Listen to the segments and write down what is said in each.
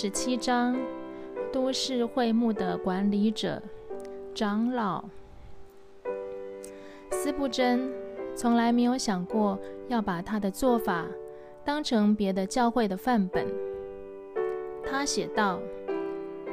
十七章：都市会幕的管理者——长老。斯布真从来没有想过要把他的做法当成别的教会的范本。他写道：“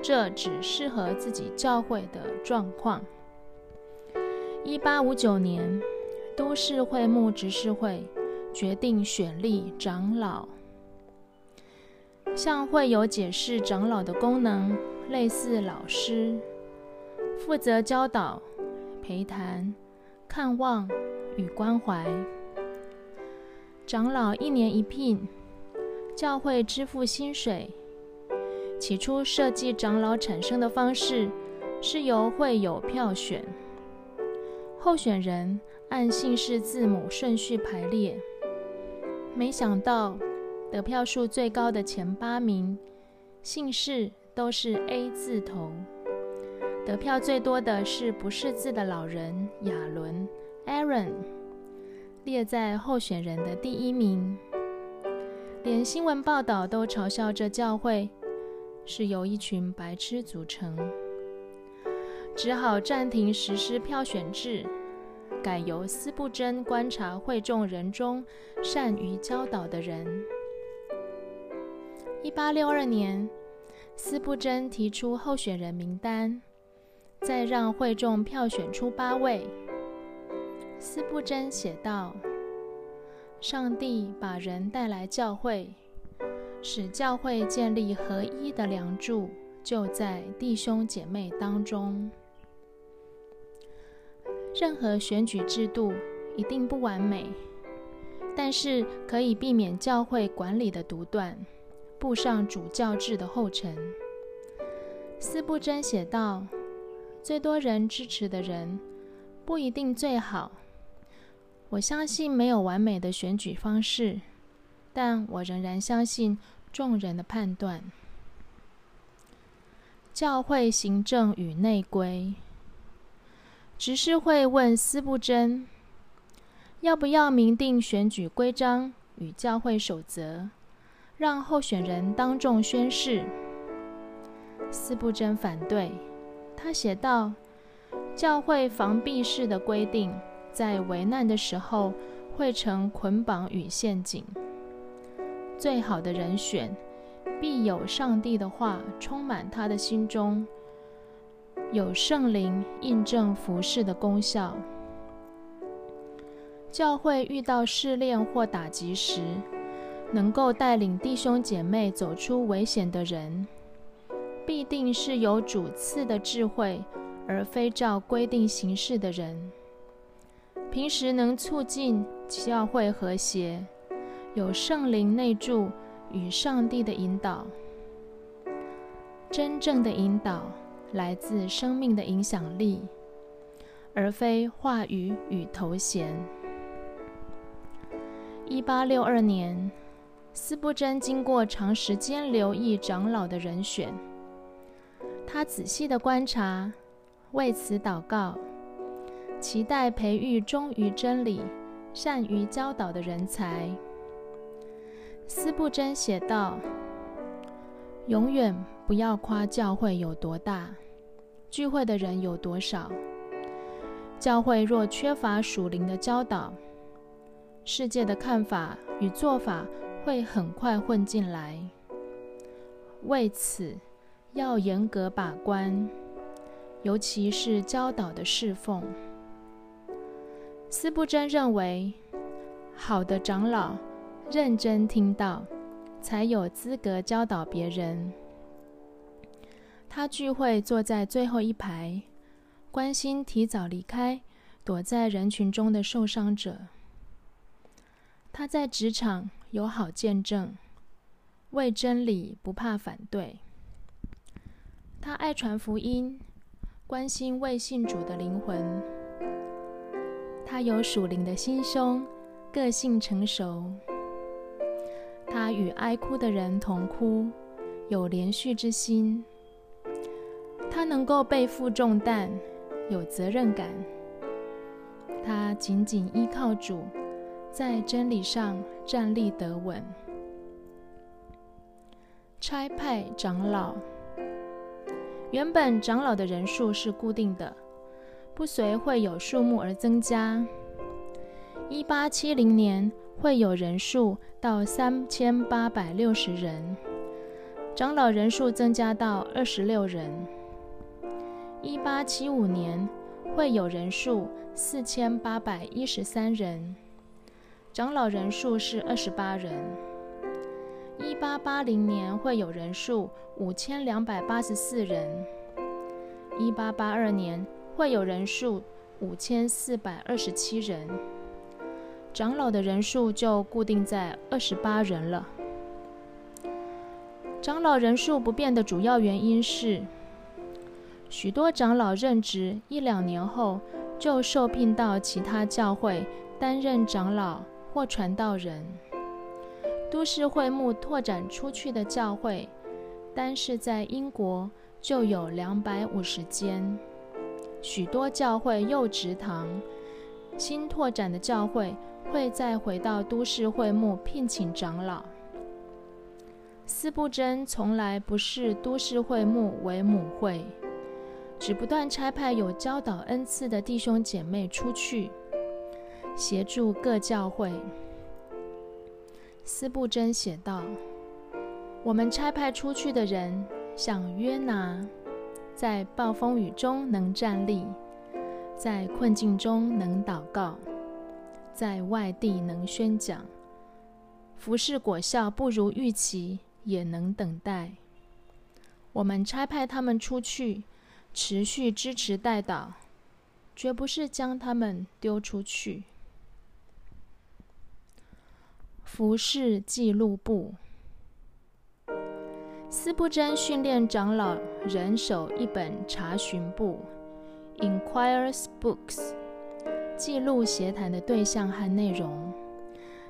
这只适合自己教会的状况。”一八五九年，都市会幕执事会决定选立长老。向会友解释长老的功能，类似老师，负责教导、陪谈、看望与关怀。长老一年一聘，教会支付薪水。起初设计长老产生的方式是由会友票选，候选人按姓氏字母顺序排列。没想到。得票数最高的前八名，姓氏都是 A 字头。得票最多的是不识字的老人亚伦 （Aaron），列在候选人的第一名。连新闻报道都嘲笑这教会是由一群白痴组成，只好暂停实施票选制，改由司布真观察会众人中善于教导的人。一八六二年，斯布真提出候选人名单，再让会众票选出八位。斯布真写道：“上帝把人带来教会，使教会建立合一的梁柱，就在弟兄姐妹当中。任何选举制度一定不完美，但是可以避免教会管理的独断。”步上主教制的后尘，斯布真写道：“最多人支持的人不一定最好。我相信没有完美的选举方式，但我仍然相信众人的判断。”教会行政与内规，执事会问斯布真：“要不要明定选举规章与教会守则？”让候选人当众宣誓。斯布真反对，他写道：“教会防避式的规定，在危难的时候会成捆绑与陷阱。最好的人选，必有上帝的话充满他的心中，有圣灵印证服饰的功效。教会遇到试炼或打击时，”能够带领弟兄姐妹走出危险的人，必定是有主赐的智慧，而非照规定行事的人。平时能促进教会和谐，有圣灵内助与上帝的引导。真正的引导来自生命的影响力，而非话语与头衔。一八六二年。斯布真经过长时间留意长老的人选，他仔细的观察，为此祷告，期待培育忠于真理、善于教导的人才。斯布真写道：“永远不要夸教会有多大，聚会的人有多少。教会若缺乏属灵的教导，世界的看法与做法。”会很快混进来，为此要严格把关，尤其是教导的侍奉。斯布真认为，好的长老认真听到，才有资格教导别人。他聚会坐在最后一排，关心提早离开、躲在人群中的受伤者。他在职场。有好见证，为真理不怕反对。他爱传福音，关心未信主的灵魂。他有属灵的心胸，个性成熟。他与哀哭的人同哭，有连续之心。他能够背负重担，有责任感。他紧紧依靠主。在真理上站立得稳，差派长老。原本长老的人数是固定的，不随会有数目而增加。一八七零年，会有人数到三千八百六十人，长老人数增加到二十六人。一八七五年，会有人数四千八百一十三人，长老人数是二十八人。一八八零年，会有人数五千两百八十四人。一八八二年，会有人数五千四百二十七人。长老的人数就固定在二十八人了。长老人数不变的主要原因是，许多长老任职一两年后就受聘到其他教会担任长老或传道人。都市会幕拓展出去的教会，单是在英国就有两百五十间，许多教会幼职堂。新拓展的教会。会再回到都市会幕聘请长老。斯布真从来不视都市会幕为母会，只不断差派有教导恩赐的弟兄姐妹出去协助各教会。斯布真写道：“我们差派出去的人，像约拿，在暴风雨中能站立，在困境中能祷告。”在外地能宣讲，服侍果效不如预期，也能等待。我们差派他们出去，持续支持代祷，绝不是将他们丢出去。服饰记录簿，斯布真训练长老人手一本查询簿，Inquires Books。记录协谈的对象和内容，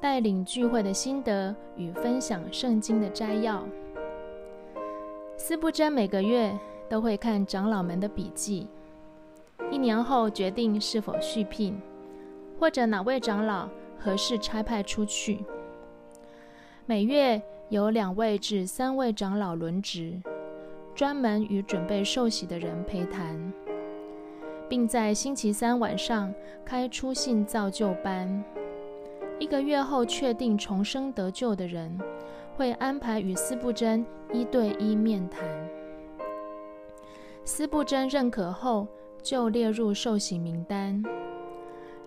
带领聚会的心得与分享圣经的摘要。斯布真每个月都会看长老们的笔记，一年后决定是否续聘，或者哪位长老合适差派出去。每月有两位至三位长老轮值，专门与准备受洗的人陪谈。并在星期三晚上开出信造就班。一个月后确定重生得救的人，会安排与司布真一对一面谈。司布真认可后，就列入受洗名单。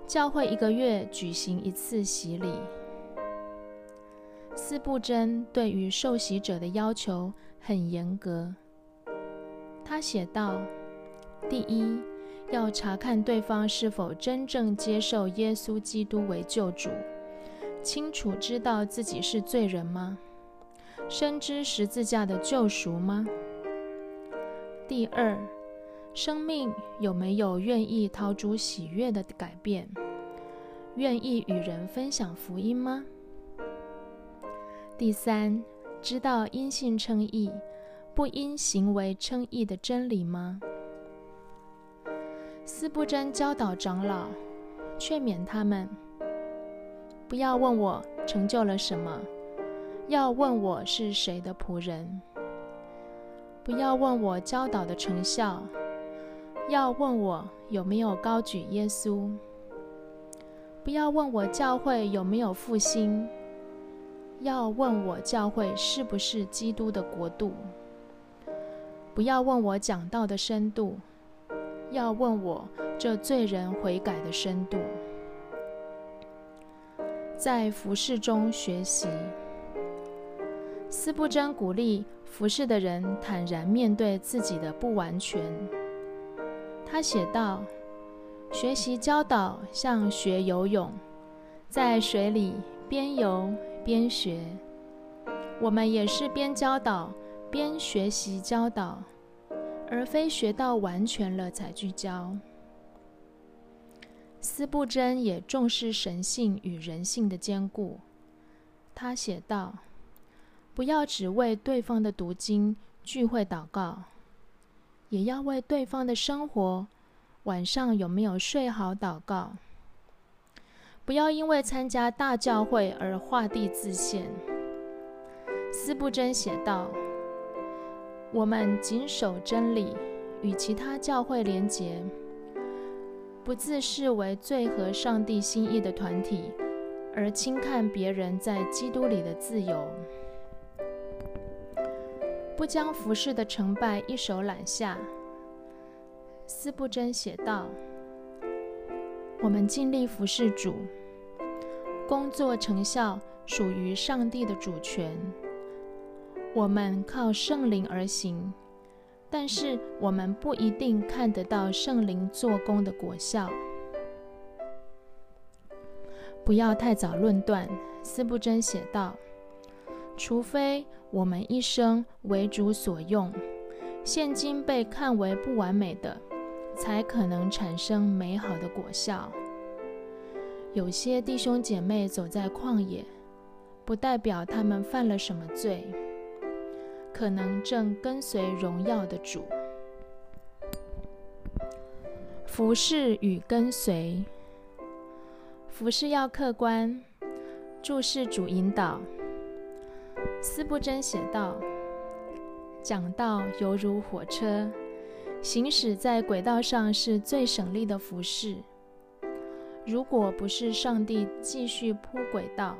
教会一个月举行一次洗礼。斯布真对于受洗者的要求很严格。他写道：“第一。”要查看对方是否真正接受耶稣基督为救主，清楚知道自己是罪人吗？深知十字架的救赎吗？第二，生命有没有愿意陶主喜悦的改变？愿意与人分享福音吗？第三，知道因信称义，不因行为称义的真理吗？斯布真教导长老，劝勉他们不要问我成就了什么，要问我是谁的仆人；不要问我教导的成效，要问我有没有高举耶稣；不要问我教会有没有复兴，要问我教会是不是基督的国度；不要问我讲道的深度。要问我这罪人悔改的深度，在服侍中学习。斯布真鼓励服侍的人坦然面对自己的不完全。他写道：“学习教导像学游泳，在水里边游边学。我们也是边教导边学习教导。”而非学到完全了才聚焦。斯布真也重视神性与人性的兼顾。他写道：“不要只为对方的读经聚会祷告，也要为对方的生活晚上有没有睡好祷告。不要因为参加大教会而画地自限。”斯布真写道：“我们谨守真理，与其他教会连结，不自视为最合上帝心意的团体，而轻看别人在基督里的自由，不将服饰的成败一手揽下。斯布真写道：“我们尽力服侍主，工作成效属于上帝的主权。我们靠圣灵而行，但是我们不一定看得到圣灵做工的果效。不要太早论断。”斯布真写道：“除非我们一生为主所用，现今被看为不完美的。”才可能产生美好的果效。有些弟兄姐妹走在旷野，不代表他们犯了什么罪，可能正跟随荣耀的主。服侍与跟随，服侍要客观，注视主引导。斯布真写道：“讲道犹如火车。”行驶在轨道上是最省力的服饰。如果不是上帝继续铺轨道，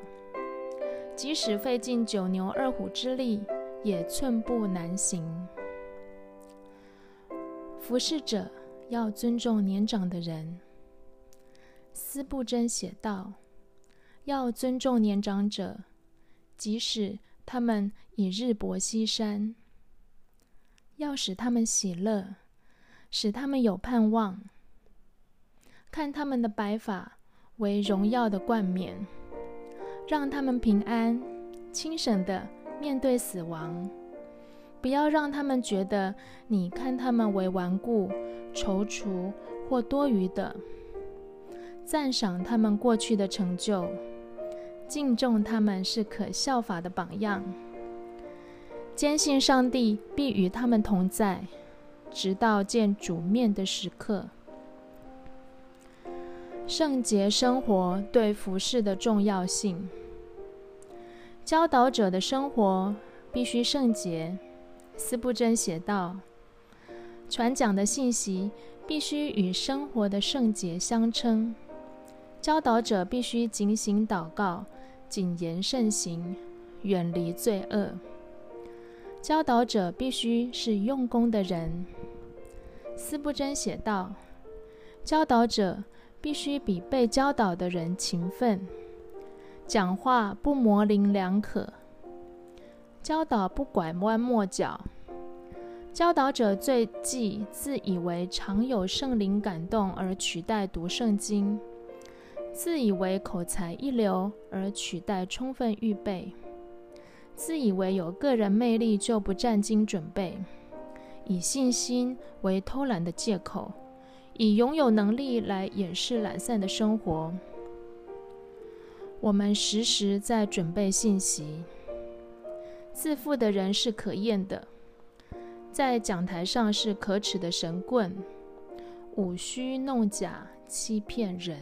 即使费尽九牛二虎之力，也寸步难行。服侍者要尊重年长的人。斯布真写道：“要尊重年长者，即使他们已日薄西山，要使他们喜乐。”使他们有盼望，看他们的白发为荣耀的冠冕，让他们平安、轻省的面对死亡。不要让他们觉得你看他们为顽固、踌躇或多余的。赞赏他们过去的成就，敬重他们是可效法的榜样。坚信上帝必与他们同在。直到见主面的时刻，圣洁生活对服饰的重要性。教导者的生活必须圣洁。斯布真写道：“传讲的信息必须与生活的圣洁相称。教导者必须警醒祷告，谨言慎行，远离罪恶。教导者必须是用功的人。”斯布真写道：“教导者必须比被教导的人勤奋，讲话不模棱两可，教导不拐弯抹角。教导者最忌自以为常有圣灵感动而取代读圣经，自以为口才一流而取代充分预备，自以为有个人魅力就不占经准备。”以信心为偷懒的借口，以拥有能力来掩饰懒散的生活。我们时时在准备信息。自负的人是可厌的，在讲台上是可耻的神棍，舞虚弄假，欺骗人。